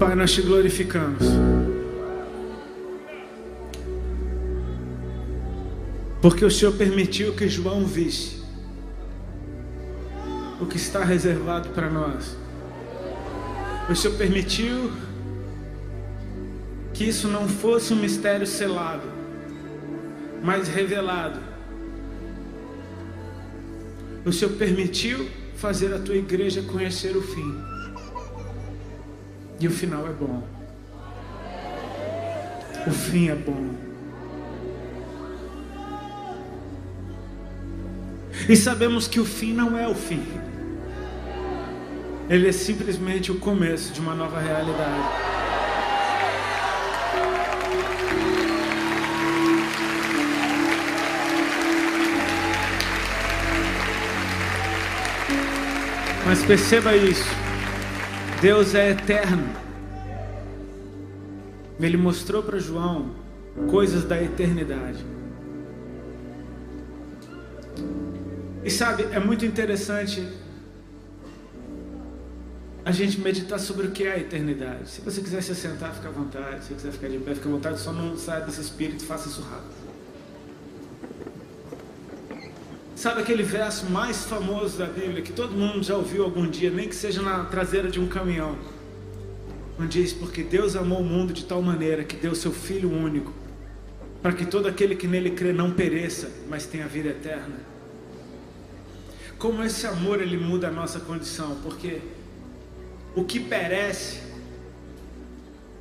Pai, nós te glorificamos. Porque o Senhor permitiu que João visse o que está reservado para nós. O Senhor permitiu que isso não fosse um mistério selado, mas revelado. O Senhor permitiu fazer a tua igreja conhecer o fim. E o final é bom. O fim é bom. E sabemos que o fim não é o fim. Ele é simplesmente o começo de uma nova realidade. Mas perceba isso. Deus é eterno. Ele mostrou para João coisas da eternidade. E sabe, é muito interessante a gente meditar sobre o que é a eternidade. Se você quiser se sentar, fica à vontade. Se você quiser ficar de pé, fica à vontade. Só não saia desse espírito, faça isso rápido. Sabe aquele verso mais famoso da Bíblia que todo mundo já ouviu algum dia, nem que seja na traseira de um caminhão? Onde diz: Porque Deus amou o mundo de tal maneira que deu seu Filho único, para que todo aquele que nele crê não pereça, mas tenha vida eterna. Como esse amor ele muda a nossa condição, porque o que perece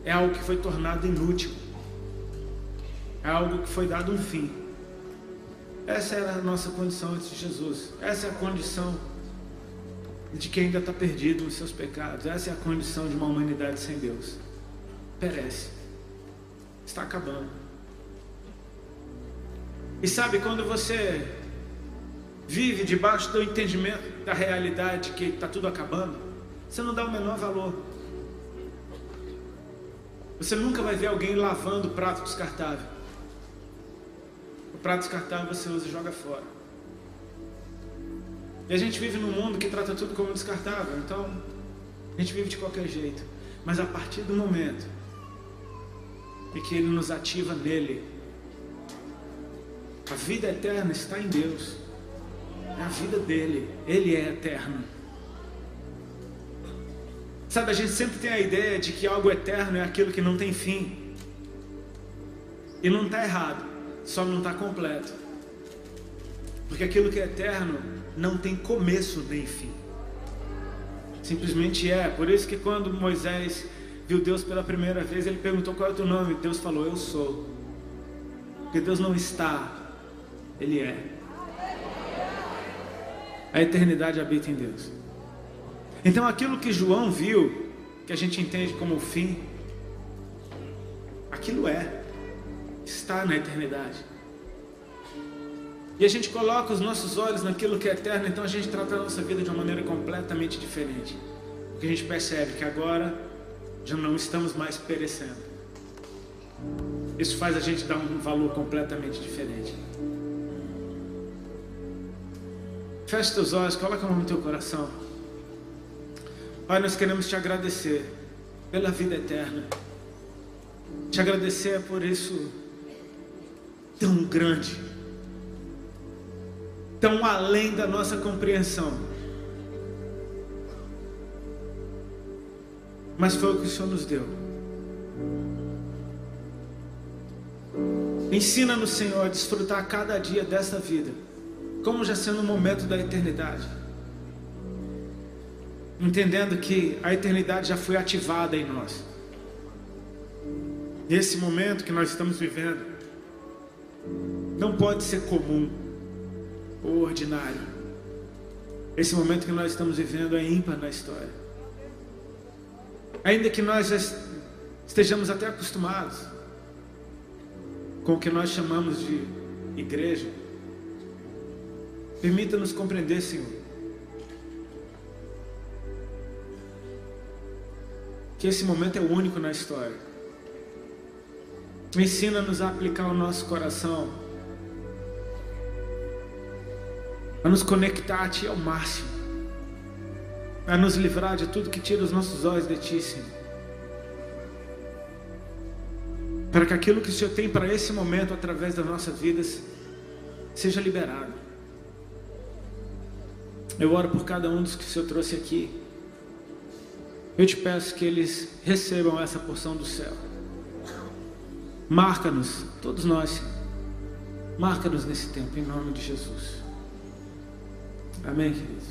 é algo que foi tornado inútil, é algo que foi dado um fim. Essa era a nossa condição antes de Jesus. Essa é a condição de quem ainda está perdido nos seus pecados. Essa é a condição de uma humanidade sem Deus. Perece. Está acabando. E sabe quando você vive debaixo do entendimento da realidade que está tudo acabando, você não dá o menor valor. Você nunca vai ver alguém lavando prato descartável prato descartável você usa e joga fora. E a gente vive num mundo que trata tudo como descartável, então a gente vive de qualquer jeito. Mas a partir do momento em que Ele nos ativa nele, a vida eterna está em Deus. É a vida dele, Ele é eterno. Sabe, a gente sempre tem a ideia de que algo eterno é aquilo que não tem fim. E não está errado só não está completo. Porque aquilo que é eterno não tem começo nem fim. Simplesmente é. Por isso que quando Moisés viu Deus pela primeira vez, ele perguntou qual é o teu nome. Deus falou, eu sou. Porque Deus não está, Ele é. A eternidade habita em Deus. Então aquilo que João viu, que a gente entende como o fim, aquilo é está na eternidade. E a gente coloca os nossos olhos naquilo que é eterno, então a gente trata a nossa vida de uma maneira completamente diferente. Porque a gente percebe que agora já não estamos mais perecendo. Isso faz a gente dar um valor completamente diferente. Feche teus olhos, coloca a mão no teu coração. Pai, nós queremos te agradecer pela vida eterna. Te agradecer por isso tão grande, tão além da nossa compreensão. Mas foi o que o Senhor nos deu. Ensina-nos, Senhor, a desfrutar cada dia desta vida, como já sendo o momento da eternidade. Entendendo que a eternidade já foi ativada em nós. E esse momento que nós estamos vivendo não pode ser comum ou ordinário. Esse momento que nós estamos vivendo é ímpar na história. Ainda que nós estejamos até acostumados com o que nós chamamos de igreja, permita-nos compreender, Senhor, que esse momento é único na história. Ensina-nos a aplicar o nosso coração, a nos conectar a Ti ao máximo, a nos livrar de tudo que tira os nossos olhos de Ti, Senhor. para que aquilo que o Senhor tem para esse momento através das nossas vidas seja liberado. Eu oro por cada um dos que o Senhor trouxe aqui. Eu te peço que eles recebam essa porção do céu. Marca-nos, todos nós, marca-nos nesse tempo, em nome de Jesus. Amém, queridos?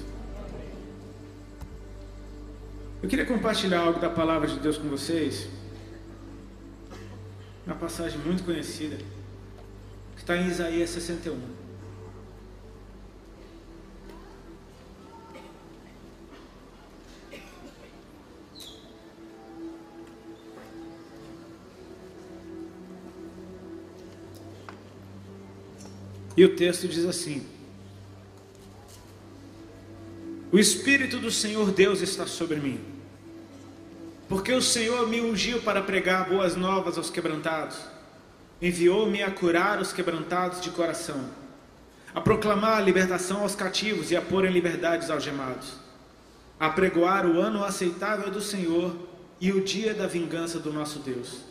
Eu queria compartilhar algo da palavra de Deus com vocês. Uma passagem muito conhecida, que está em Isaías 61. E o texto diz assim: O Espírito do Senhor Deus está sobre mim. Porque o Senhor me ungiu para pregar boas novas aos quebrantados, enviou-me a curar os quebrantados de coração, a proclamar a libertação aos cativos e a pôr em liberdade os algemados, a pregoar o ano aceitável do Senhor e o dia da vingança do nosso Deus,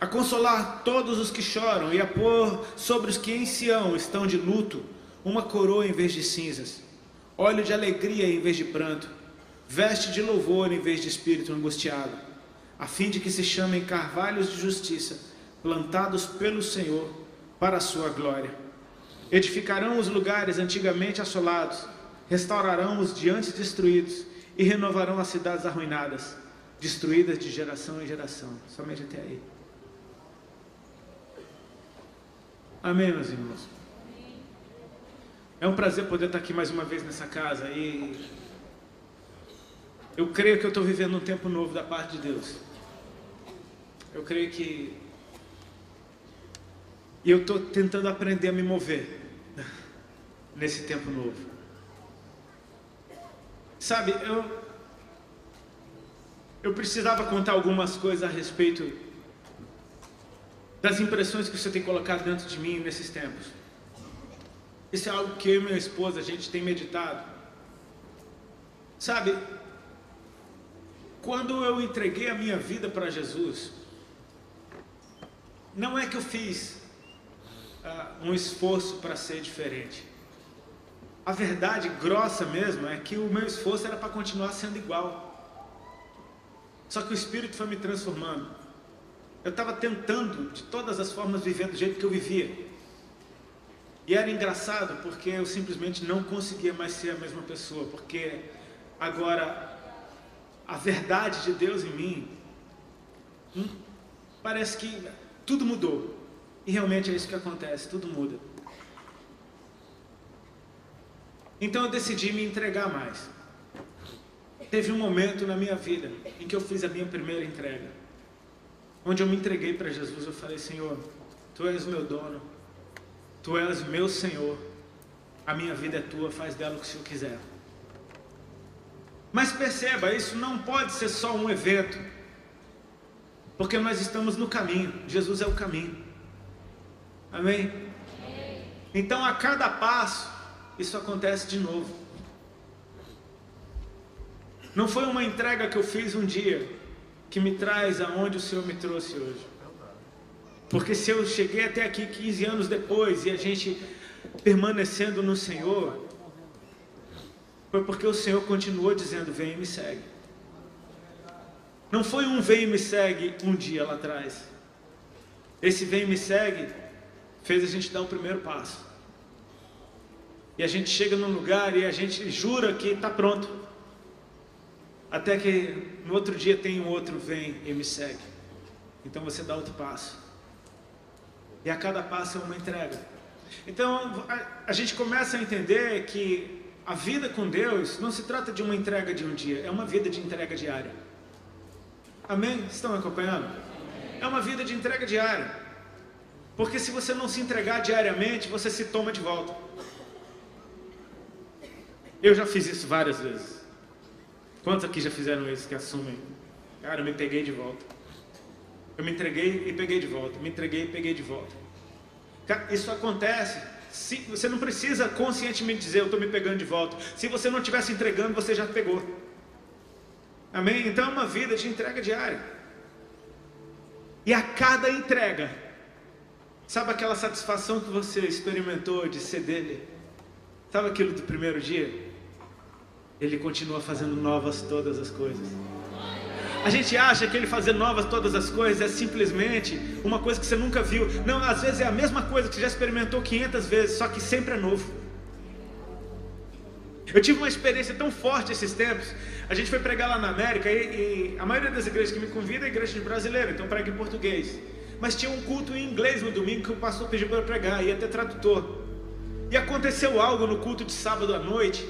a consolar todos os que choram e a pôr sobre os que em Sião estão de luto uma coroa em vez de cinzas, óleo de alegria em vez de pranto veste de louvor em vez de espírito angustiado, a fim de que se chamem carvalhos de justiça, plantados pelo Senhor para a sua glória. Edificarão os lugares antigamente assolados, restaurarão os diante destruídos e renovarão as cidades arruinadas, destruídas de geração em geração. Somente até aí. Amém, meus irmãos. É um prazer poder estar aqui mais uma vez nessa casa e eu creio que eu estou vivendo um tempo novo da parte de Deus. Eu creio que. E eu estou tentando aprender a me mover nesse tempo novo. Sabe, eu. Eu precisava contar algumas coisas a respeito das impressões que você tem colocado dentro de mim nesses tempos. Isso é algo que eu e minha esposa a gente tem meditado. Sabe, quando eu entreguei a minha vida para Jesus, não é que eu fiz uh, um esforço para ser diferente. A verdade grossa mesmo é que o meu esforço era para continuar sendo igual. Só que o Espírito foi me transformando. Eu estava tentando, de todas as formas, viver do jeito que eu vivia. E era engraçado porque eu simplesmente não conseguia mais ser a mesma pessoa. Porque agora a verdade de Deus em mim, hum, parece que tudo mudou. E realmente é isso que acontece, tudo muda. Então eu decidi me entregar mais. Teve um momento na minha vida em que eu fiz a minha primeira entrega. Onde eu me entreguei para Jesus, eu falei: Senhor, Tu és meu dono, Tu és meu Senhor, a minha vida é tua, faz dela o que o Senhor quiser. Mas perceba, isso não pode ser só um evento, porque nós estamos no caminho, Jesus é o caminho. Amém? Então a cada passo, isso acontece de novo. Não foi uma entrega que eu fiz um dia que me traz aonde o Senhor me trouxe hoje. Porque se eu cheguei até aqui 15 anos depois e a gente permanecendo no Senhor, foi porque o Senhor continuou dizendo: Vem e me segue. Não foi um vem e me segue um dia lá atrás. Esse vem e me segue fez a gente dar o primeiro passo. E a gente chega num lugar e a gente jura que está pronto. Até que no outro dia tem um outro vem e me segue. Então você dá outro passo. E a cada passo é uma entrega. Então a, a gente começa a entender que a vida com Deus não se trata de uma entrega de um dia, é uma vida de entrega diária. Amém? Estão acompanhando? É uma vida de entrega diária. Porque se você não se entregar diariamente, você se toma de volta. Eu já fiz isso várias vezes. Quantos aqui já fizeram isso que assumem? Cara, eu me peguei de volta. Eu me entreguei e peguei de volta. Me entreguei e peguei de volta. Isso acontece se, você não precisa conscientemente dizer, eu estou me pegando de volta. Se você não estivesse entregando, você já pegou. Amém? Então é uma vida de entrega diária. E a cada entrega, sabe aquela satisfação que você experimentou de ser dele? Sabe aquilo do primeiro dia? Ele continua fazendo novas todas as coisas. A gente acha que ele fazer novas todas as coisas é simplesmente uma coisa que você nunca viu. Não, às vezes é a mesma coisa que você já experimentou 500 vezes, só que sempre é novo. Eu tive uma experiência tão forte esses tempos. A gente foi pregar lá na América e, e a maioria das igrejas que me convida é igreja de brasileiro, então prega em português. Mas tinha um culto em inglês no domingo que o pastor pediu para pregar, ia ter tradutor. E aconteceu algo no culto de sábado à noite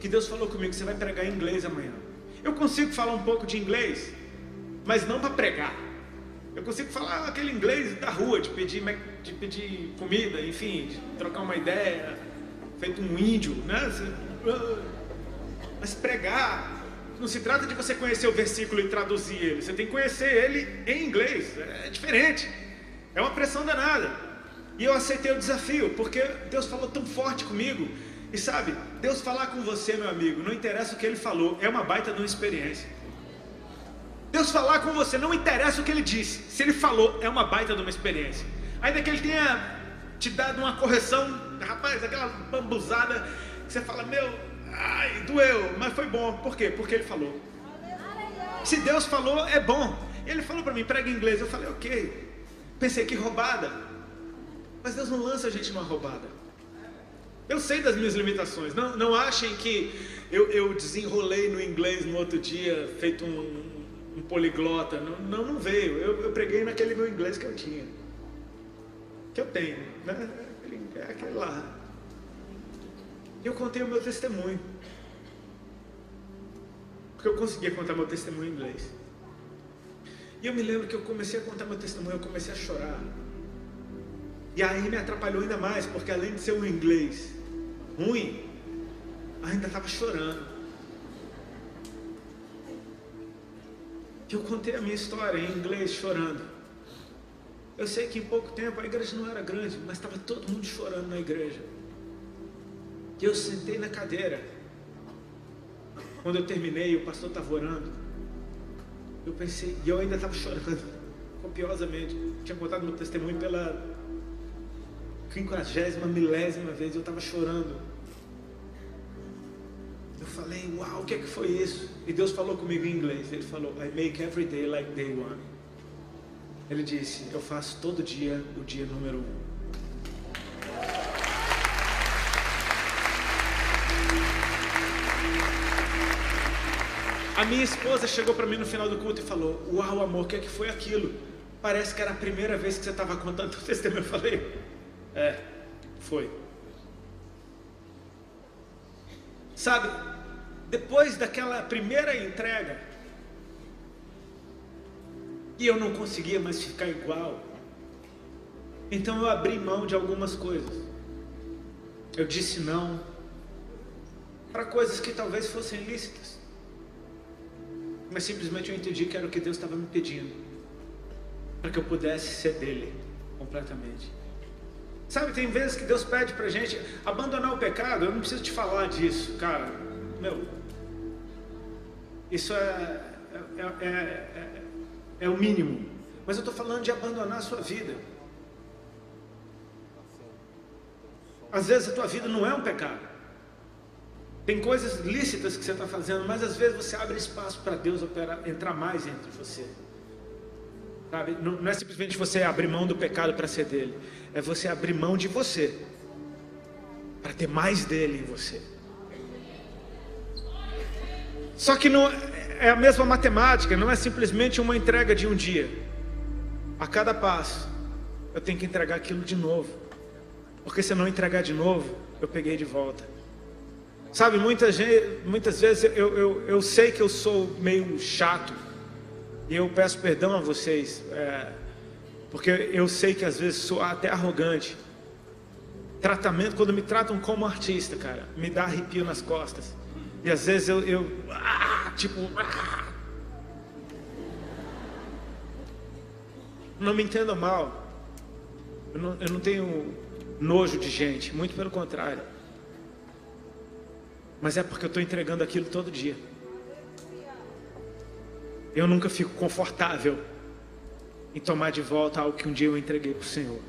que Deus falou comigo: você vai pregar em inglês amanhã. Eu consigo falar um pouco de inglês, mas não para pregar. Eu consigo falar aquele inglês da rua, de pedir, de pedir comida, enfim, de trocar uma ideia, feito um índio, né? Mas pregar, não se trata de você conhecer o versículo e traduzir ele, você tem que conhecer ele em inglês, é diferente, é uma pressão danada. E eu aceitei o desafio, porque Deus falou tão forte comigo. E sabe, Deus falar com você, meu amigo, não interessa o que ele falou, é uma baita de uma experiência. Deus falar com você, não interessa o que ele disse, se ele falou, é uma baita de uma experiência. Ainda que ele tenha te dado uma correção, rapaz, aquela bambuzada, que você fala, meu, ai, doeu, mas foi bom. Por quê? Porque ele falou. Se Deus falou, é bom. Ele falou para mim, prega inglês. Eu falei, ok. Pensei que roubada. Mas Deus não lança a gente numa roubada. Eu sei das minhas limitações. Não, não achem que eu, eu desenrolei no inglês no outro dia, feito um, um poliglota. Não, não, não veio. Eu, eu, preguei naquele meu inglês que eu tinha. Que eu tenho. Né? É aquele lá. Eu contei o meu testemunho. Porque eu conseguia contar meu testemunho em inglês. E eu me lembro que eu comecei a contar meu testemunho, eu comecei a chorar. E aí me atrapalhou ainda mais, porque além de ser um inglês ruim, ainda estava chorando. Eu contei a minha história em inglês chorando. Eu sei que em pouco tempo a igreja não era grande, mas estava todo mundo chorando na igreja. E eu sentei na cadeira. Quando eu terminei, o pastor estava orando. Eu pensei, e eu ainda estava chorando, copiosamente. tinha contado meu testemunho pela quinquagésima, milésima vez, eu estava chorando. Eu falei, uau, o que é que foi isso? E Deus falou comigo em inglês. Ele falou, I make every day like day one. Ele disse, eu faço todo dia o dia número um. A minha esposa chegou para mim no final do culto e falou: Uau, amor, o que é que foi aquilo? Parece que era a primeira vez que você estava contando o testemunho. Eu falei: É, foi. Sabe, depois daquela primeira entrega, e eu não conseguia mais ficar igual, então eu abri mão de algumas coisas. Eu disse não para coisas que talvez fossem lícitas mas simplesmente eu entendi que era o que Deus estava me pedindo, para que eu pudesse ser dele completamente. Sabe, tem vezes que Deus pede para gente abandonar o pecado, eu não preciso te falar disso, cara, meu, isso é, é, é, é, é o mínimo, mas eu estou falando de abandonar a sua vida. Às vezes a tua vida não é um pecado. Tem coisas lícitas que você está fazendo, mas às vezes você abre espaço para Deus operar, entrar mais entre você. Sabe? Não, não é simplesmente você abrir mão do pecado para ser dele, é você abrir mão de você para ter mais dele em você. Só que não é a mesma matemática, não é simplesmente uma entrega de um dia. A cada passo, eu tenho que entregar aquilo de novo. Porque se eu não entregar de novo, eu peguei de volta. Sabe, muitas, muitas vezes eu, eu, eu sei que eu sou meio chato. E eu peço perdão a vocês. É, porque eu sei que às vezes sou até arrogante. Tratamento, quando me tratam como artista, cara, me dá arrepio nas costas. E às vezes eu, eu ah, tipo, ah. não me entenda mal. Eu não, eu não tenho nojo de gente, muito pelo contrário. Mas é porque eu estou entregando aquilo todo dia. Eu nunca fico confortável em tomar de volta algo que um dia eu entreguei para o Senhor.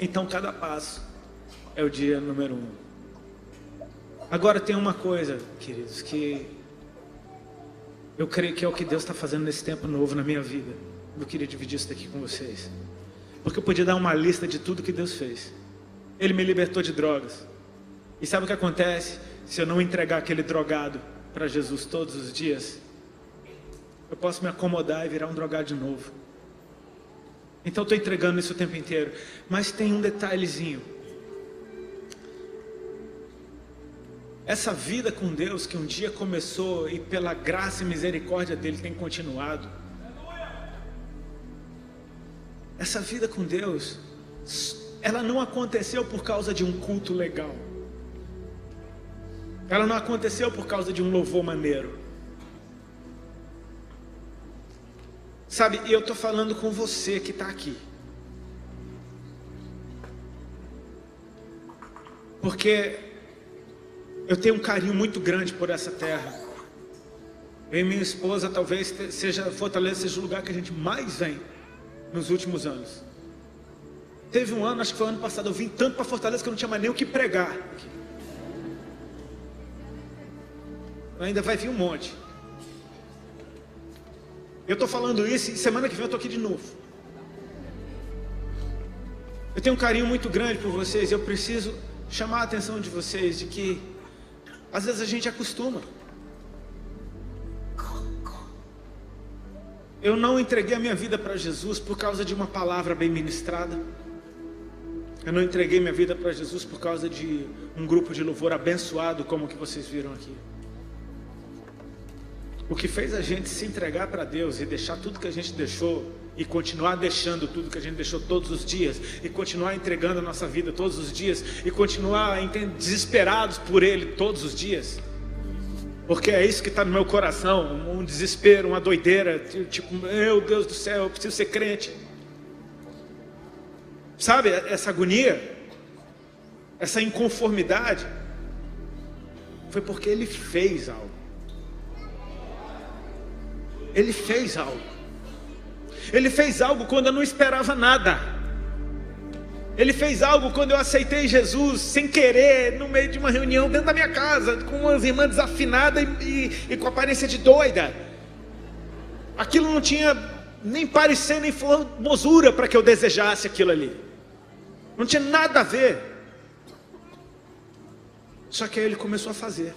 Então, cada passo é o dia número um. Agora, tem uma coisa, queridos, que eu creio que é o que Deus está fazendo nesse tempo novo na minha vida. Eu queria dividir isso daqui com vocês. Porque eu podia dar uma lista de tudo que Deus fez. Ele me libertou de drogas. E sabe o que acontece se eu não entregar aquele drogado para Jesus todos os dias? Eu posso me acomodar e virar um drogado de novo. Então estou entregando isso o tempo inteiro. Mas tem um detalhezinho. Essa vida com Deus que um dia começou e pela graça e misericórdia dele tem continuado. Essa vida com Deus, ela não aconteceu por causa de um culto legal. Ela não aconteceu por causa de um louvor maneiro. Sabe, eu estou falando com você que está aqui. Porque eu tenho um carinho muito grande por essa terra. Eu e minha esposa talvez seja Fortaleza seja o lugar que a gente mais vem nos últimos anos. Teve um ano, acho que foi ano passado, eu vim tanto para Fortaleza que eu não tinha mais nem o que pregar. Ainda vai vir um monte. Eu estou falando isso e semana que vem eu estou aqui de novo. Eu tenho um carinho muito grande por vocês. Eu preciso chamar a atenção de vocês de que às vezes a gente acostuma. Eu não entreguei a minha vida para Jesus por causa de uma palavra bem ministrada. Eu não entreguei minha vida para Jesus por causa de um grupo de louvor abençoado, como que vocês viram aqui. O que fez a gente se entregar para Deus e deixar tudo que a gente deixou e continuar deixando tudo que a gente deixou todos os dias e continuar entregando a nossa vida todos os dias e continuar desesperados por Ele todos os dias. Porque é isso que está no meu coração, um desespero, uma doideira, tipo, meu Deus do céu, eu preciso ser crente. Sabe, essa agonia, essa inconformidade, foi porque ele fez algo. Ele fez algo. Ele fez algo quando eu não esperava nada. Ele fez algo quando eu aceitei Jesus sem querer, no meio de uma reunião dentro da minha casa, com umas irmãs desafinadas e, e, e com aparência de doida. Aquilo não tinha nem parecer, nem formosura para que eu desejasse aquilo ali. Não tinha nada a ver. Só que aí ele começou a fazer.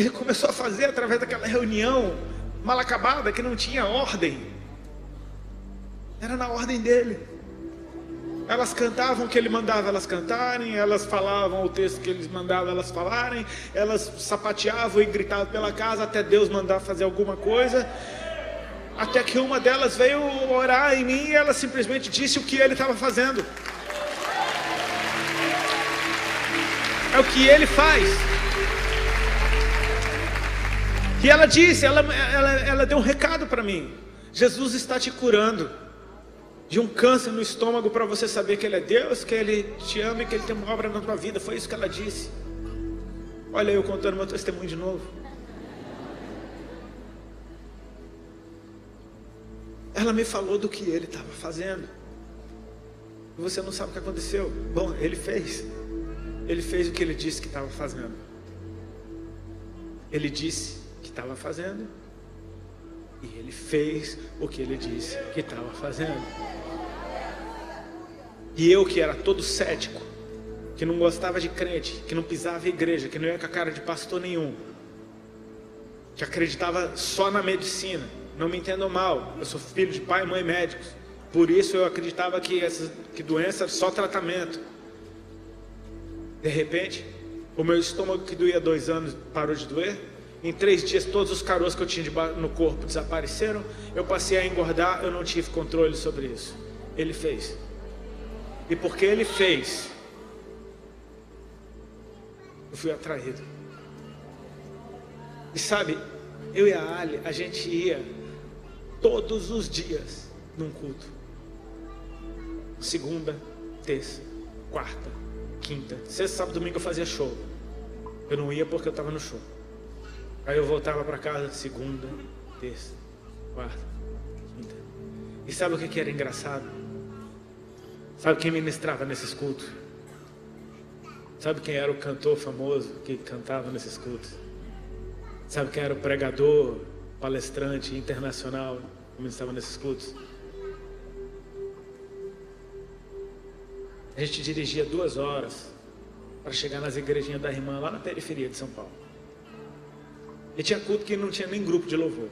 Ele começou a fazer através daquela reunião mal acabada que não tinha ordem. Era na ordem dele. Elas cantavam o que ele mandava elas cantarem, elas falavam o texto que ele mandava elas falarem, elas sapateavam e gritavam pela casa até Deus mandar fazer alguma coisa. Até que uma delas veio orar em mim e ela simplesmente disse o que ele estava fazendo. É o que ele faz. E ela disse, ela, ela, ela deu um recado para mim: Jesus está te curando de um câncer no estômago para você saber que Ele é Deus, que Ele te ama e que Ele tem uma obra na tua vida. Foi isso que ela disse. Olha eu contando meu testemunho de novo. Ela me falou do que ele estava fazendo. Você não sabe o que aconteceu. Bom, ele fez. Ele fez o que ele disse que estava fazendo. Ele disse que estava fazendo. E ele fez o que ele disse que estava fazendo. E eu que era todo cético, que não gostava de crente, que não pisava em igreja, que não ia com a cara de pastor nenhum, que acreditava só na medicina. Não me entendam mal, eu sou filho de pai e mãe médicos. Por isso eu acreditava que, essa, que doença era só tratamento. De repente, o meu estômago que doía dois anos parou de doer. Em três dias, todos os caroços que eu tinha no corpo desapareceram. Eu passei a engordar, eu não tive controle sobre isso. Ele fez. E porque ele fez, eu fui atraído. E sabe, eu e a Ali, a gente ia todos os dias num culto. Segunda, terça, quarta, quinta, sexta, sábado, domingo eu fazia show. Eu não ia porque eu estava no show. Aí eu voltava para casa segunda, terça, quarta, quinta, E sabe o que era engraçado? Sabe quem ministrava nesses cultos? Sabe quem era o cantor famoso que cantava nesses cultos? Sabe quem era o pregador, palestrante internacional que ministrava nesses cultos? A gente dirigia duas horas para chegar nas igrejinhas da irmã lá na periferia de São Paulo. E tinha culto que não tinha nem grupo de louvor.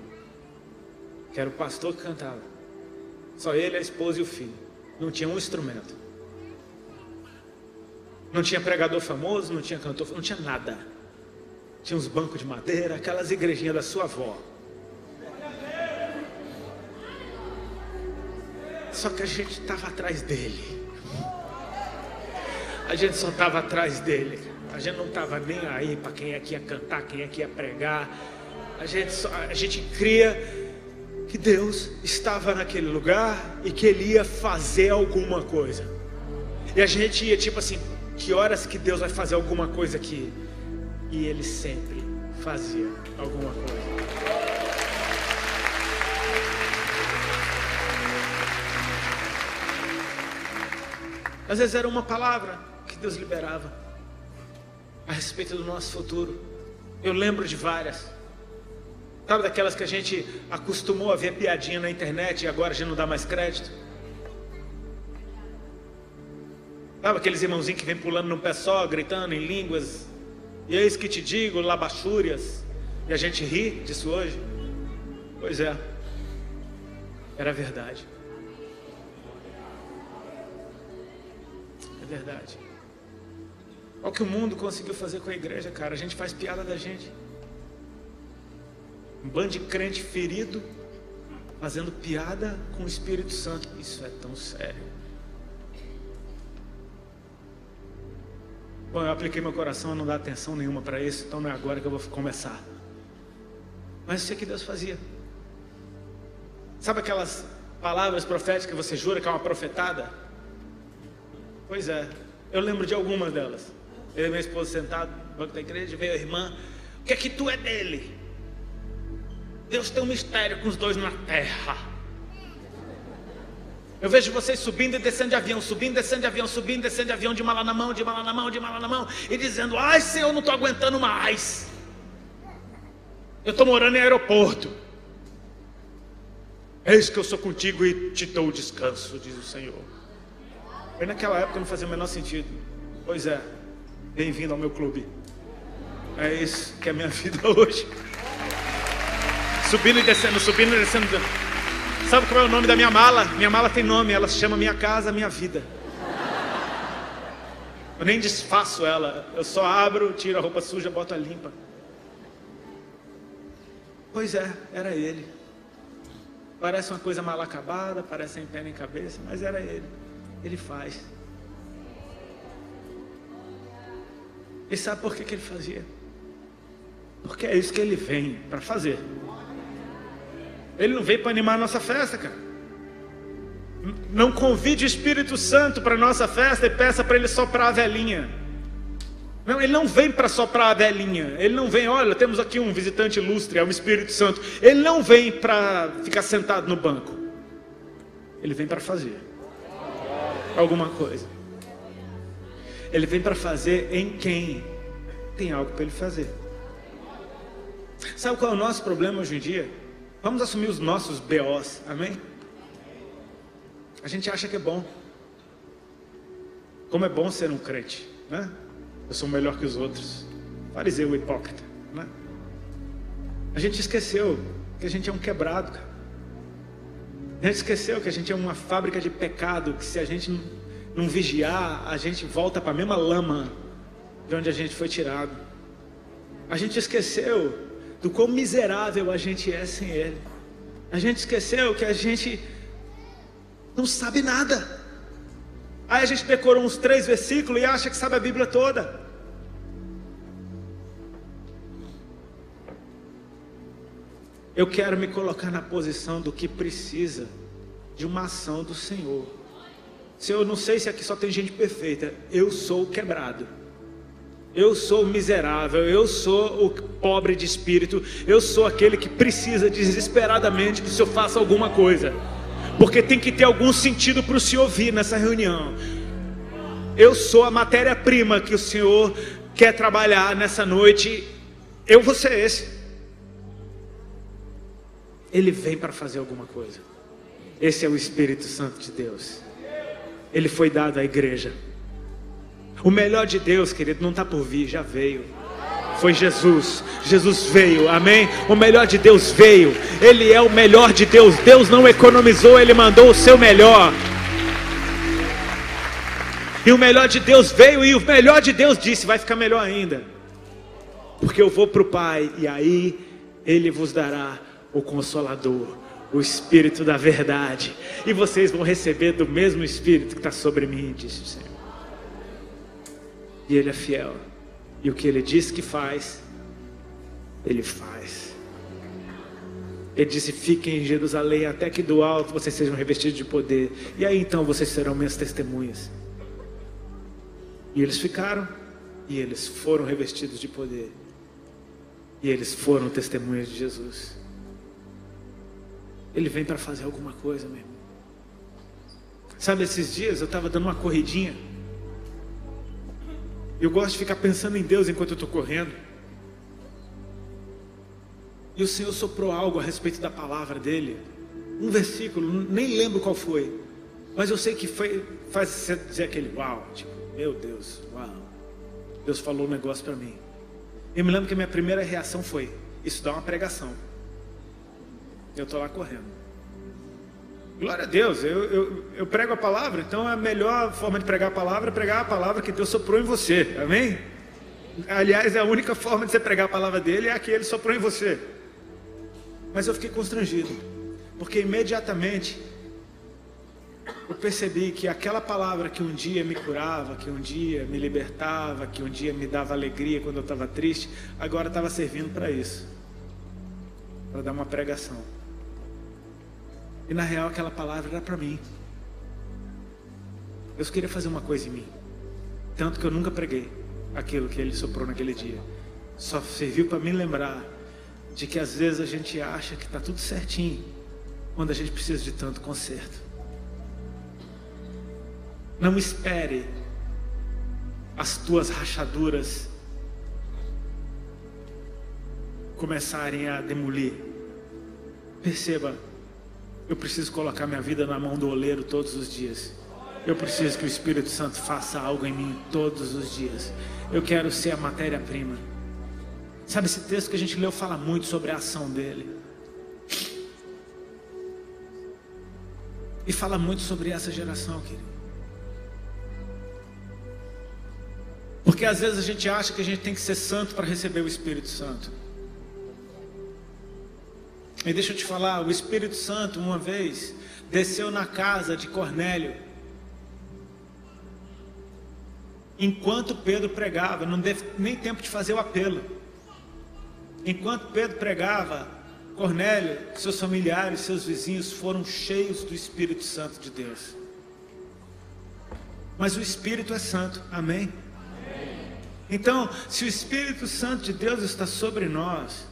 Que era o pastor que cantava. Só ele, a esposa e o filho. Não tinha um instrumento. Não tinha pregador famoso, não tinha cantor, não tinha nada. Tinha uns bancos de madeira, aquelas igrejinhas da sua avó. Só que a gente estava atrás dele. A gente só estava atrás dele. A gente não estava nem aí para quem é que ia cantar, quem é que ia pregar. A gente, só, a gente cria que Deus estava naquele lugar e que Ele ia fazer alguma coisa. E a gente ia tipo assim, que horas que Deus vai fazer alguma coisa aqui? E Ele sempre fazia alguma coisa. Às vezes era uma palavra, que Deus liberava a respeito do nosso futuro. Eu lembro de várias. Sabe daquelas que a gente acostumou a ver piadinha na internet e agora a gente não dá mais crédito? Sabe aqueles irmãozinhos que vem pulando no pé só, gritando em línguas? E eis que te digo, labachúrias. E a gente ri disso hoje? Pois é, era verdade. É verdade. Olha o que o mundo conseguiu fazer com a igreja, cara. A gente faz piada da gente. Um bando de crente ferido, fazendo piada com o Espírito Santo. Isso é tão sério. Bom, eu apliquei meu coração a não dar atenção nenhuma para isso, então não é agora que eu vou começar. Mas isso é que Deus fazia. Sabe aquelas palavras proféticas que você jura que é uma profetada? Pois é, eu lembro de algumas delas. Eu e minha esposa sentados no banco da igreja, veio a irmã, o que é que tu é dele? Deus tem um mistério com os dois na terra. Eu vejo vocês subindo e descendo de avião, subindo, descendo de avião, subindo, descendo de avião, de mala na mão, de mala na mão, de mala na mão, e dizendo: Ai, Senhor, não estou aguentando mais. Eu estou morando em aeroporto. Eis que eu sou contigo e te dou o descanso, diz o Senhor. Foi naquela época não fazia o menor sentido. Pois é. Bem-vindo ao meu clube. É isso que é a minha vida hoje. Subindo e descendo, subindo e descendo. Sabe qual é o nome da minha mala? Minha mala tem nome, ela se chama Minha Casa, Minha Vida. Eu nem desfaço ela, eu só abro, tiro a roupa suja, boto a limpa. Pois é, era ele. Parece uma coisa mal acabada, parece sem pé nem cabeça, mas era ele. Ele faz. E sabe por que, que ele fazia? Porque é isso que ele vem para fazer. Ele não veio para animar a nossa festa, cara. Não convide o Espírito Santo para a nossa festa e peça para ele soprar a velhinha. Não, ele não vem para soprar a velhinha. Ele não vem, olha, temos aqui um visitante ilustre, é o Espírito Santo. Ele não vem para ficar sentado no banco. Ele vem para fazer alguma coisa. Ele vem para fazer em quem tem algo para ele fazer. Sabe qual é o nosso problema hoje em dia? Vamos assumir os nossos BOs, amém? A gente acha que é bom. Como é bom ser um crente, né? Eu sou melhor que os outros. Fariseu hipócrita, né? A gente esqueceu que a gente é um quebrado, cara. A gente esqueceu que a gente é uma fábrica de pecado, que se a gente não vigiar, a gente volta para a mesma lama de onde a gente foi tirado. A gente esqueceu do quão miserável a gente é sem Ele. A gente esqueceu que a gente não sabe nada. Aí a gente decorou uns três versículos e acha que sabe a Bíblia toda. Eu quero me colocar na posição do que precisa de uma ação do Senhor. Senhor, não sei se aqui só tem gente perfeita. Eu sou quebrado. Eu sou miserável, eu sou o pobre de espírito, eu sou aquele que precisa desesperadamente que o Senhor faça alguma coisa. porque tem que ter algum sentido para o Senhor vir nessa reunião. Eu sou a matéria-prima que o Senhor quer trabalhar nessa noite. Eu vou ser esse. Ele vem para fazer alguma coisa. Esse é o Espírito Santo de Deus. Ele foi dado à igreja. O melhor de Deus, querido, não está por vir, já veio. Foi Jesus. Jesus veio, amém? O melhor de Deus veio. Ele é o melhor de Deus. Deus não economizou, ele mandou o seu melhor. E o melhor de Deus veio, e o melhor de Deus disse: vai ficar melhor ainda. Porque eu vou para o Pai, e aí Ele vos dará o Consolador, o Espírito da Verdade. E vocês vão receber do mesmo Espírito que está sobre mim, disse o Senhor. E Ele é fiel. E o que Ele diz que faz, Ele faz. Ele disse: Fiquem em Jerusalém até que do alto vocês sejam revestidos de poder. E aí então vocês serão minhas testemunhas. E eles ficaram, e eles foram revestidos de poder. E eles foram testemunhas de Jesus. Ele vem para fazer alguma coisa, meu irmão. Sabe, esses dias eu estava dando uma corridinha. Eu gosto de ficar pensando em Deus enquanto eu estou correndo. E o Senhor soprou algo a respeito da palavra dele. Um versículo, nem lembro qual foi. Mas eu sei que foi, faz você dizer aquele uau, tipo, meu Deus, uau. Deus falou um negócio para mim. Eu me lembro que a minha primeira reação foi: Isso dá uma pregação. Eu estou lá correndo. Glória a Deus, eu, eu, eu, prego a palavra, então a melhor forma de pregar a palavra é pregar a palavra que Deus soprou em você, amém? Aliás, é a única forma de você pregar a palavra dele é a que ele soprou em você. Mas eu fiquei constrangido, porque imediatamente eu percebi que aquela palavra que um dia me curava, que um dia me libertava, que um dia me dava alegria quando eu estava triste, agora estava servindo para isso para dar uma pregação. E na real aquela palavra era para mim. Deus queria fazer uma coisa em mim. Tanto que eu nunca preguei aquilo que ele soprou naquele dia. Só serviu para me lembrar de que às vezes a gente acha que está tudo certinho, quando a gente precisa de tanto conserto. Não espere as tuas rachaduras começarem a demolir. Perceba, eu preciso colocar minha vida na mão do oleiro todos os dias. Eu preciso que o Espírito Santo faça algo em mim todos os dias. Eu quero ser a matéria-prima. Sabe, esse texto que a gente leu fala muito sobre a ação dele. E fala muito sobre essa geração, querido. Porque às vezes a gente acha que a gente tem que ser santo para receber o Espírito Santo. E deixa eu te falar, o Espírito Santo uma vez desceu na casa de Cornélio. Enquanto Pedro pregava, não deu nem tempo de fazer o apelo. Enquanto Pedro pregava, Cornélio, seus familiares, seus vizinhos foram cheios do Espírito Santo de Deus. Mas o Espírito é santo, amém? Então, se o Espírito Santo de Deus está sobre nós,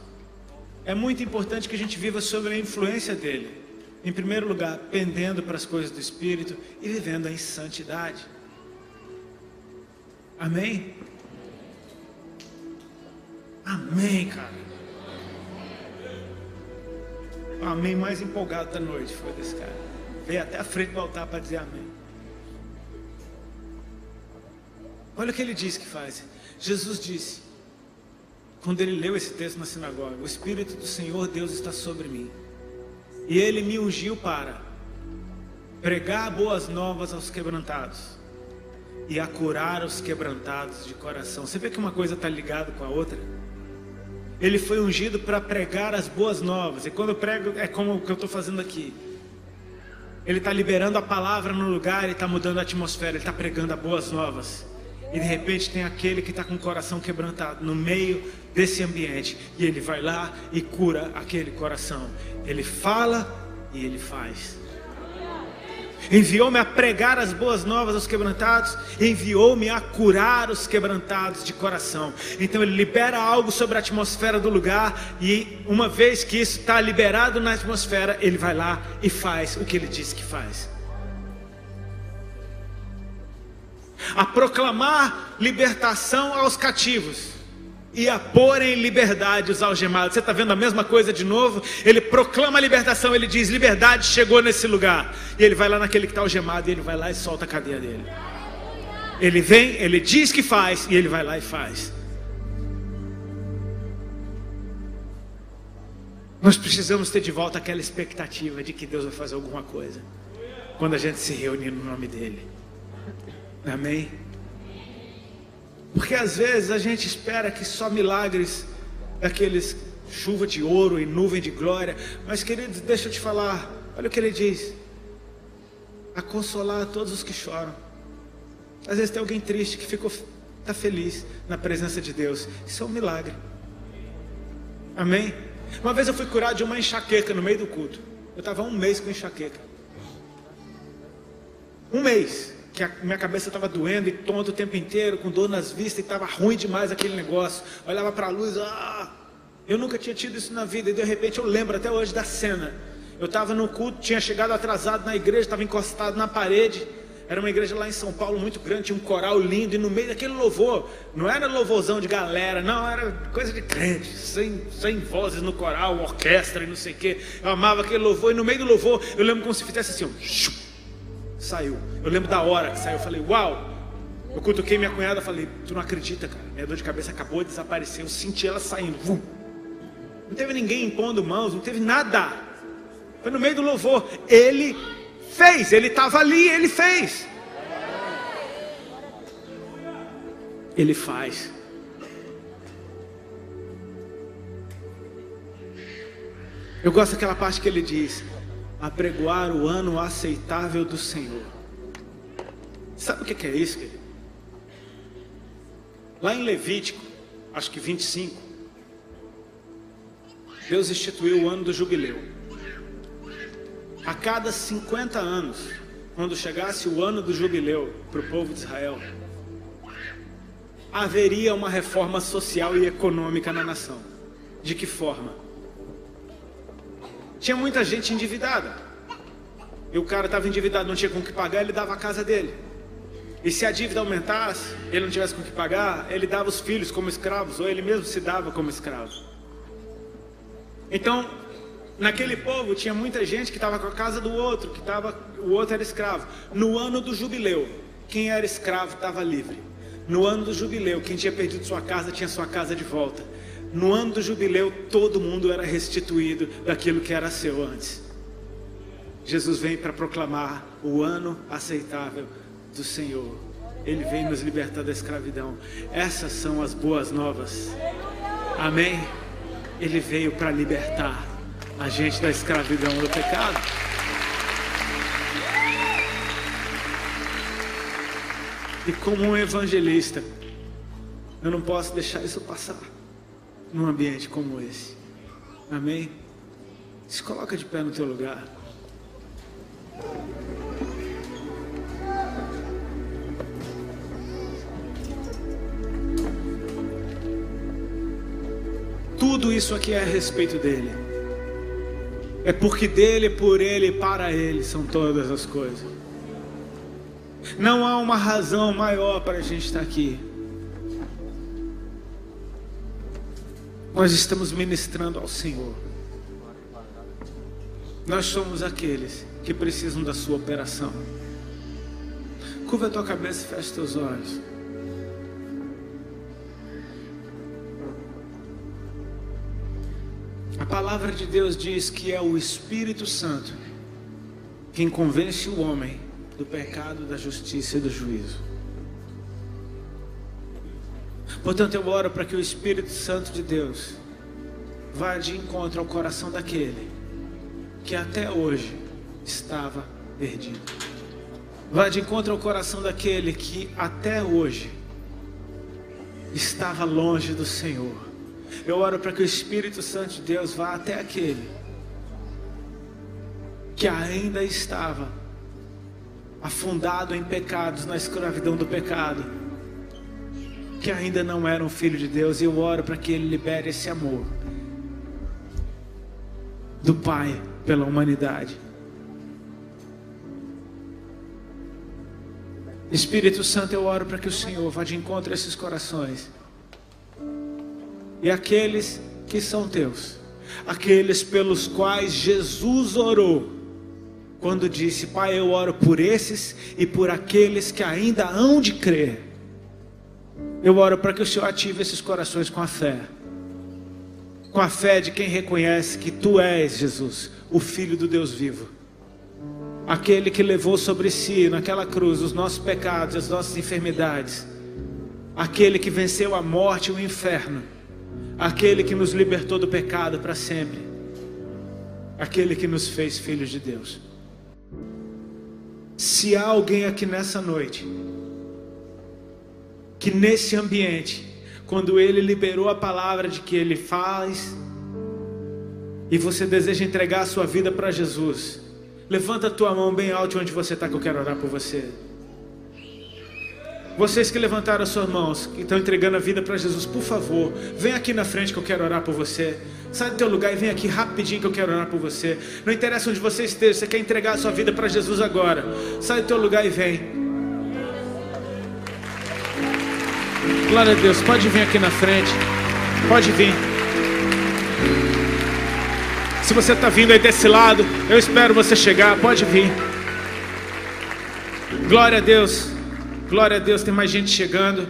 é muito importante que a gente viva sob a influência dele. Em primeiro lugar, pendendo para as coisas do Espírito e vivendo em santidade. Amém? Amém, cara. Amém mais empolgado da noite foi desse cara. Veio até a frente do altar para dizer amém. Olha o que ele diz que faz. Jesus disse, quando ele leu esse texto na sinagoga: O Espírito do Senhor Deus está sobre mim, e ele me ungiu para pregar boas novas aos quebrantados e a curar os quebrantados de coração. Você vê que uma coisa está ligada com a outra? Ele foi ungido para pregar as boas novas, e quando eu prego, é como o que eu estou fazendo aqui. Ele está liberando a palavra no lugar, ele está mudando a atmosfera, ele está pregando as boas novas. E de repente tem aquele que está com o coração quebrantado no meio desse ambiente. E ele vai lá e cura aquele coração. Ele fala e ele faz. Enviou-me a pregar as boas novas aos quebrantados, enviou-me a curar os quebrantados de coração. Então ele libera algo sobre a atmosfera do lugar, e uma vez que isso está liberado na atmosfera, ele vai lá e faz o que ele disse que faz. A proclamar libertação aos cativos e a pôr em liberdade os algemados. Você está vendo a mesma coisa de novo? Ele proclama a libertação, ele diz: liberdade chegou nesse lugar. E ele vai lá naquele que está algemado e ele vai lá e solta a cadeia dele. Ele vem, ele diz que faz e ele vai lá e faz. Nós precisamos ter de volta aquela expectativa de que Deus vai fazer alguma coisa quando a gente se reunir no nome dEle. Amém? Porque às vezes a gente espera que só milagres, aqueles chuva de ouro e nuvem de glória, mas queridos, deixa eu te falar, olha o que ele diz: a consolar todos os que choram. Às vezes tem alguém triste que ficou está feliz na presença de Deus. Isso é um milagre. Amém? Uma vez eu fui curado de uma enxaqueca no meio do culto. Eu estava um mês com enxaqueca. Um mês que a minha cabeça estava doendo e tonto o tempo inteiro, com dor nas vistas, e estava ruim demais aquele negócio. Olhava para a luz, ah, eu nunca tinha tido isso na vida, e de repente eu lembro até hoje da cena. Eu estava no culto, tinha chegado atrasado na igreja, estava encostado na parede. Era uma igreja lá em São Paulo muito grande, tinha um coral lindo, e no meio daquele louvor, não era louvorzão de galera, não, era coisa de crente, sem, sem vozes no coral, orquestra e não sei o quê. Eu amava aquele louvor, e no meio do louvor, eu lembro como se fizesse assim, ó, saiu. Eu lembro da hora que saiu. Eu falei, uau! Eu cutuquei minha cunhada falei, tu não acredita, cara. Minha dor de cabeça acabou de desaparecer. Eu senti ela saindo. Vum. Não teve ninguém impondo mãos, não teve nada. Foi no meio do louvor. Ele fez, ele estava ali, ele fez. Ele faz. Eu gosto daquela parte que ele diz: apregoar o ano aceitável do Senhor. Sabe o que é isso, querido? Lá em Levítico, acho que 25, Deus instituiu o ano do jubileu. A cada 50 anos, quando chegasse o ano do jubileu para o povo de Israel, haveria uma reforma social e econômica na nação. De que forma? Tinha muita gente endividada. E o cara estava endividado, não tinha com o que pagar, ele dava a casa dele. E se a dívida aumentasse, ele não tivesse com o que pagar, ele dava os filhos como escravos, ou ele mesmo se dava como escravo. Então, naquele povo tinha muita gente que estava com a casa do outro, que estava, o outro era escravo. No ano do jubileu, quem era escravo estava livre. No ano do jubileu, quem tinha perdido sua casa tinha sua casa de volta. No ano do jubileu, todo mundo era restituído daquilo que era seu antes. Jesus vem para proclamar o ano aceitável do Senhor. Ele vem nos libertar da escravidão. Essas são as boas novas. Amém? Ele veio para libertar a gente da escravidão do pecado. E como um evangelista, eu não posso deixar isso passar num ambiente como esse. Amém? Se coloca de pé no teu lugar. Tudo isso aqui é a respeito dele. É porque dele, por ele e para ele são todas as coisas. Não há uma razão maior para a gente estar aqui. Nós estamos ministrando ao Senhor. Nós somos aqueles que precisam da sua operação. Curva a tua cabeça e fecha teus olhos. A palavra de Deus diz que é o Espírito Santo quem convence o homem do pecado, da justiça e do juízo. Portanto, eu oro para que o Espírito Santo de Deus vá de encontro ao coração daquele que até hoje estava perdido. Vá de encontro ao coração daquele que até hoje estava longe do Senhor. Eu oro para que o Espírito Santo de Deus vá até aquele que ainda estava afundado em pecados, na escravidão do pecado, que ainda não eram filho de Deus, e eu oro para que Ele libere esse amor do Pai pela humanidade. Espírito Santo, eu oro para que o Senhor vá de encontro a esses corações. E aqueles que são teus, aqueles pelos quais Jesus orou, quando disse: Pai, eu oro por esses e por aqueles que ainda hão de crer. Eu oro para que o Senhor ative esses corações com a fé, com a fé de quem reconhece que Tu és Jesus, o Filho do Deus vivo. Aquele que levou sobre si naquela cruz os nossos pecados, as nossas enfermidades, aquele que venceu a morte e o inferno, aquele que nos libertou do pecado para sempre, aquele que nos fez filhos de Deus. Se há alguém aqui nessa noite, que nesse ambiente, quando ele liberou a palavra de que ele faz, e você deseja entregar a sua vida para Jesus, Levanta a tua mão bem alto onde você está, que eu quero orar por você. Vocês que levantaram as suas mãos, que estão entregando a vida para Jesus, por favor, vem aqui na frente que eu quero orar por você. Sai do teu lugar e vem aqui rapidinho que eu quero orar por você. Não interessa onde você esteja, você quer entregar a sua vida para Jesus agora. Sai do teu lugar e vem. Glória a Deus, pode vir aqui na frente. Pode vir. Se você está vindo aí desse lado, eu espero você chegar. Pode vir. Glória a Deus. Glória a Deus. Tem mais gente chegando.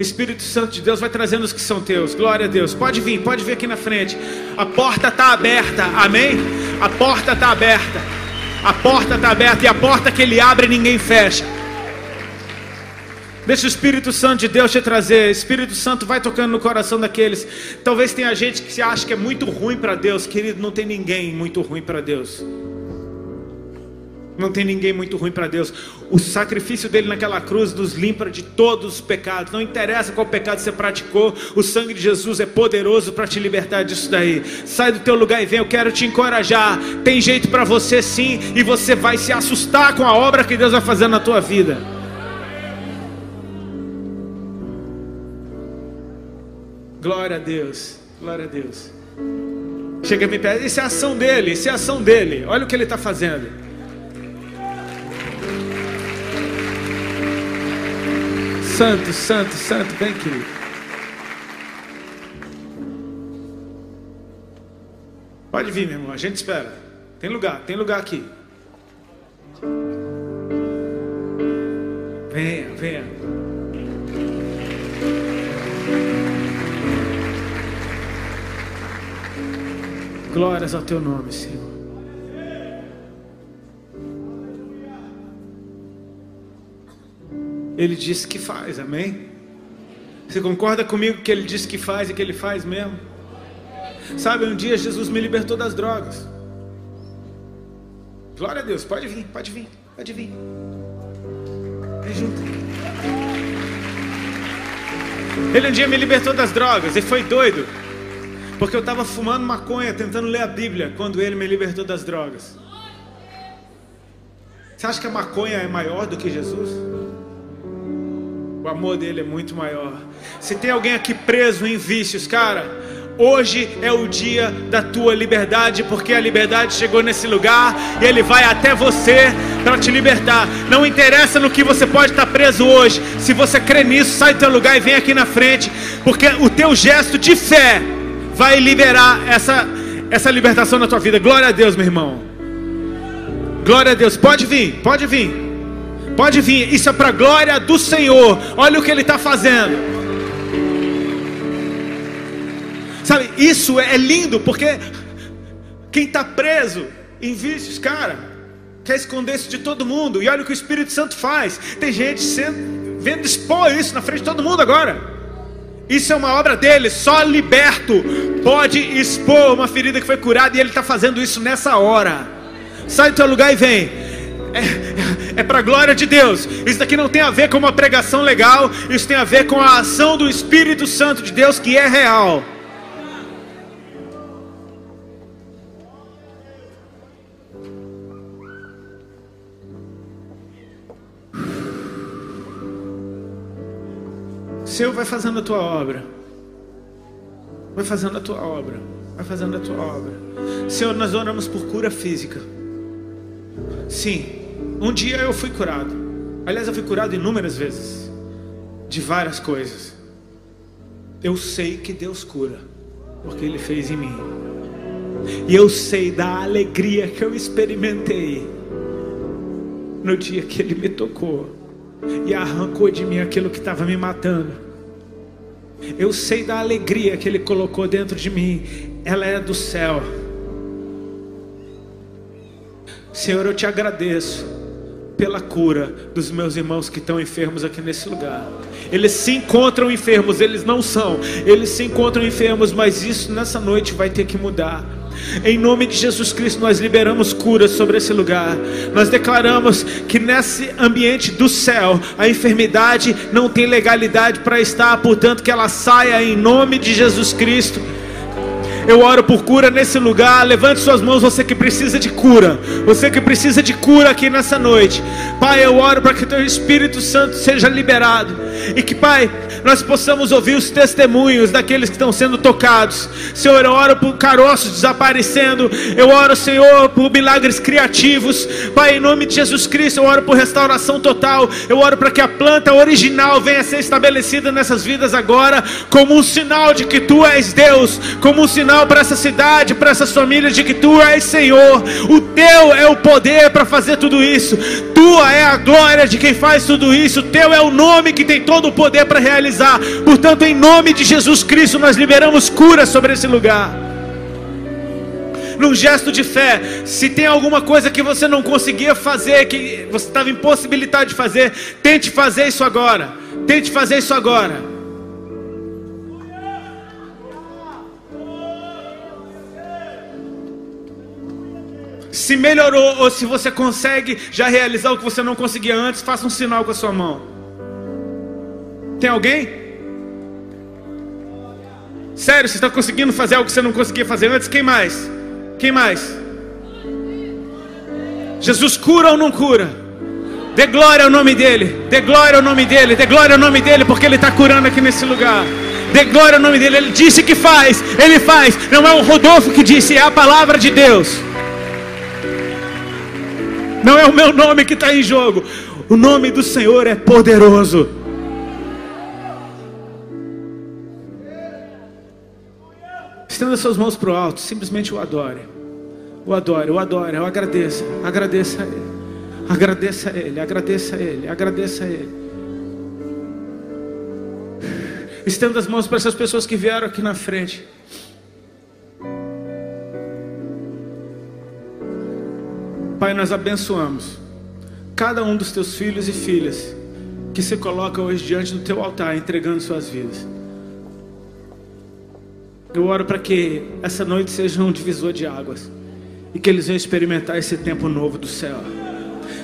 Espírito Santo de Deus vai trazendo os que são teus. Glória a Deus. Pode vir, pode vir aqui na frente. A porta está aberta. Amém? A porta está aberta. A porta está aberta. E a porta que ele abre, ninguém fecha. Deixa o Espírito Santo de Deus te trazer. Espírito Santo vai tocando no coração daqueles. Talvez tenha gente que se acha que é muito ruim para Deus. Querido, não tem ninguém muito ruim para Deus. Não tem ninguém muito ruim para Deus. O sacrifício dele naquela cruz nos limpa de todos os pecados. Não interessa qual pecado você praticou, o sangue de Jesus é poderoso para te libertar disso daí. Sai do teu lugar e vem, eu quero te encorajar. Tem jeito para você sim, e você vai se assustar com a obra que Deus vai fazer na tua vida. Glória a Deus, glória a Deus. Chega me perto, isso é ação dele, isso é ação dele. Olha o que ele está fazendo. Santo, santo, santo, vem aqui. Pode vir, meu irmão, a gente espera. Tem lugar, tem lugar aqui. Venha, venha. Glórias ao teu nome, Senhor. Ele disse que faz, amém? Você concorda comigo que ele disse que faz e que ele faz mesmo? Sabe, um dia Jesus me libertou das drogas. Glória a Deus, pode vir, pode vir, pode vir. Vem junto. Ele um dia me libertou das drogas e foi doido. Porque eu estava fumando maconha, tentando ler a Bíblia, quando ele me libertou das drogas. Você acha que a maconha é maior do que Jesus? O amor dele é muito maior. Se tem alguém aqui preso em vícios, cara, hoje é o dia da tua liberdade, porque a liberdade chegou nesse lugar e ele vai até você para te libertar. Não interessa no que você pode estar preso hoje. Se você crê nisso, sai do teu lugar e vem aqui na frente, porque o teu gesto de fé vai liberar essa, essa libertação na tua vida. Glória a Deus, meu irmão. Glória a Deus. Pode vir, pode vir. Pode vir. Isso é para a glória do Senhor. Olha o que Ele está fazendo. Sabe, isso é lindo porque quem está preso em vícios, cara, quer esconder isso de todo mundo. E olha o que o Espírito Santo faz. Tem gente sendo, vendo expor isso na frente de todo mundo agora. Isso é uma obra dele, só liberto pode expor uma ferida que foi curada e ele está fazendo isso nessa hora. Sai do teu lugar e vem. É, é para a glória de Deus. Isso daqui não tem a ver com uma pregação legal, isso tem a ver com a ação do Espírito Santo de Deus que é real. Senhor, vai fazendo a tua obra. Vai fazendo a tua obra. Vai fazendo a tua obra. Senhor, nós oramos por cura física. Sim, um dia eu fui curado. Aliás, eu fui curado inúmeras vezes. De várias coisas. Eu sei que Deus cura. Porque Ele fez em mim. E eu sei da alegria que eu experimentei no dia que Ele me tocou e arrancou de mim aquilo que estava me matando. Eu sei da alegria que Ele colocou dentro de mim, ela é do céu. Senhor, eu te agradeço pela cura dos meus irmãos que estão enfermos aqui nesse lugar. Eles se encontram enfermos, eles não são, eles se encontram enfermos, mas isso nessa noite vai ter que mudar. Em nome de Jesus Cristo, nós liberamos cura sobre esse lugar. Nós declaramos que nesse ambiente do céu, a enfermidade não tem legalidade para estar, portanto, que ela saia em nome de Jesus Cristo. Eu oro por cura nesse lugar. Levante suas mãos, você que precisa de cura. Você que precisa de cura aqui nessa noite. Pai, eu oro para que teu Espírito Santo seja liberado. E que, Pai, nós possamos ouvir os testemunhos daqueles que estão sendo tocados. Senhor, eu oro por caroços desaparecendo. Eu oro, Senhor, por milagres criativos. Pai, em nome de Jesus Cristo, eu oro por restauração total. Eu oro para que a planta original venha a ser estabelecida nessas vidas agora, como um sinal de que tu és Deus, como um sinal para essa cidade, para essas famílias de que tu és Senhor. O teu é o poder para fazer tudo isso. Tua é a glória de quem faz tudo isso. Teu é o nome que tem todo o poder para realizar. Portanto, em nome de Jesus Cristo, nós liberamos cura sobre esse lugar. Num gesto de fé, se tem alguma coisa que você não conseguia fazer, que você estava impossibilitado de fazer, tente fazer isso agora. Tente fazer isso agora. Se melhorou ou se você consegue já realizar o que você não conseguia antes, faça um sinal com a sua mão. Tem alguém? Sério, você está conseguindo fazer algo que você não conseguia fazer antes? Quem mais? Quem mais? Jesus cura ou não cura? Dê glória ao nome dele, dê glória ao nome dele, dê glória ao nome dele, porque ele está curando aqui nesse lugar. Dê glória ao nome dele, ele disse que faz, ele faz, não é o Rodolfo que disse, é a palavra de Deus. Não é o meu nome que está em jogo. O nome do Senhor é poderoso. Estenda suas mãos para o alto, simplesmente o adore. O adore, o adore, o agradeça. Agradeça a Ele. Agradeça a Ele, agradeça a Ele, agradeça a Ele. Estenda as mãos para essas pessoas que vieram aqui na frente. Pai, nós abençoamos cada um dos teus filhos e filhas que se coloca hoje diante do teu altar, entregando suas vidas. Eu oro para que essa noite seja um divisor de águas e que eles venham experimentar esse tempo novo do céu.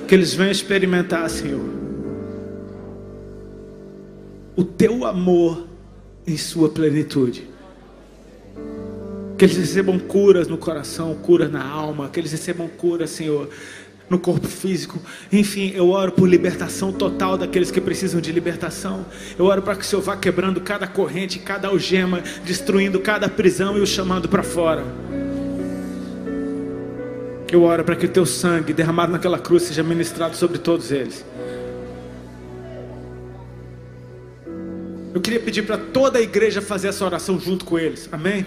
Que eles venham experimentar, Senhor, o teu amor em sua plenitude. Que eles recebam curas no coração, curas na alma, que eles recebam curas, Senhor, no corpo físico. Enfim, eu oro por libertação total daqueles que precisam de libertação. Eu oro para que o Senhor vá quebrando cada corrente, cada algema, destruindo cada prisão e o chamando para fora. Eu oro para que o teu sangue derramado naquela cruz seja ministrado sobre todos eles. Eu queria pedir para toda a igreja fazer essa oração junto com eles. Amém?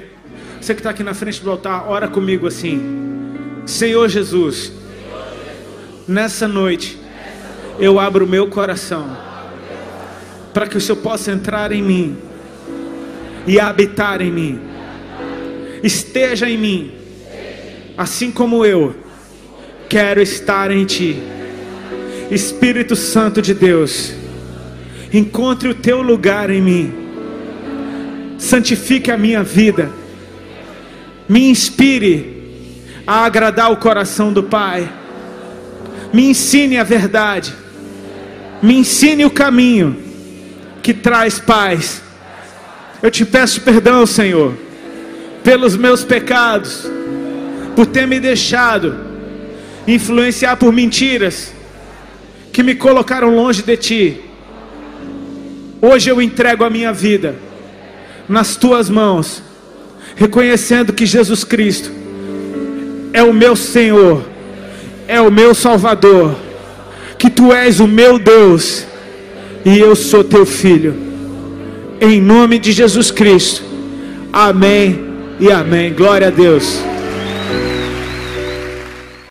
Você que está aqui na frente do altar, ora comigo assim: Senhor Jesus, nessa noite, eu abro o meu coração para que o Senhor possa entrar em mim e habitar em mim. Esteja em mim, assim como eu quero estar em Ti. Espírito Santo de Deus, encontre o Teu lugar em mim, santifique a minha vida me inspire a agradar o coração do Pai, me ensine a verdade, me ensine o caminho que traz paz. Eu te peço perdão, Senhor, pelos meus pecados, por ter me deixado influenciar por mentiras que me colocaram longe de Ti. Hoje eu entrego a minha vida nas tuas mãos, reconhecendo que Jesus Cristo é o meu Senhor, é o meu Salvador, que tu és o meu Deus e eu sou teu filho. Em nome de Jesus Cristo. Amém e amém. Glória a Deus.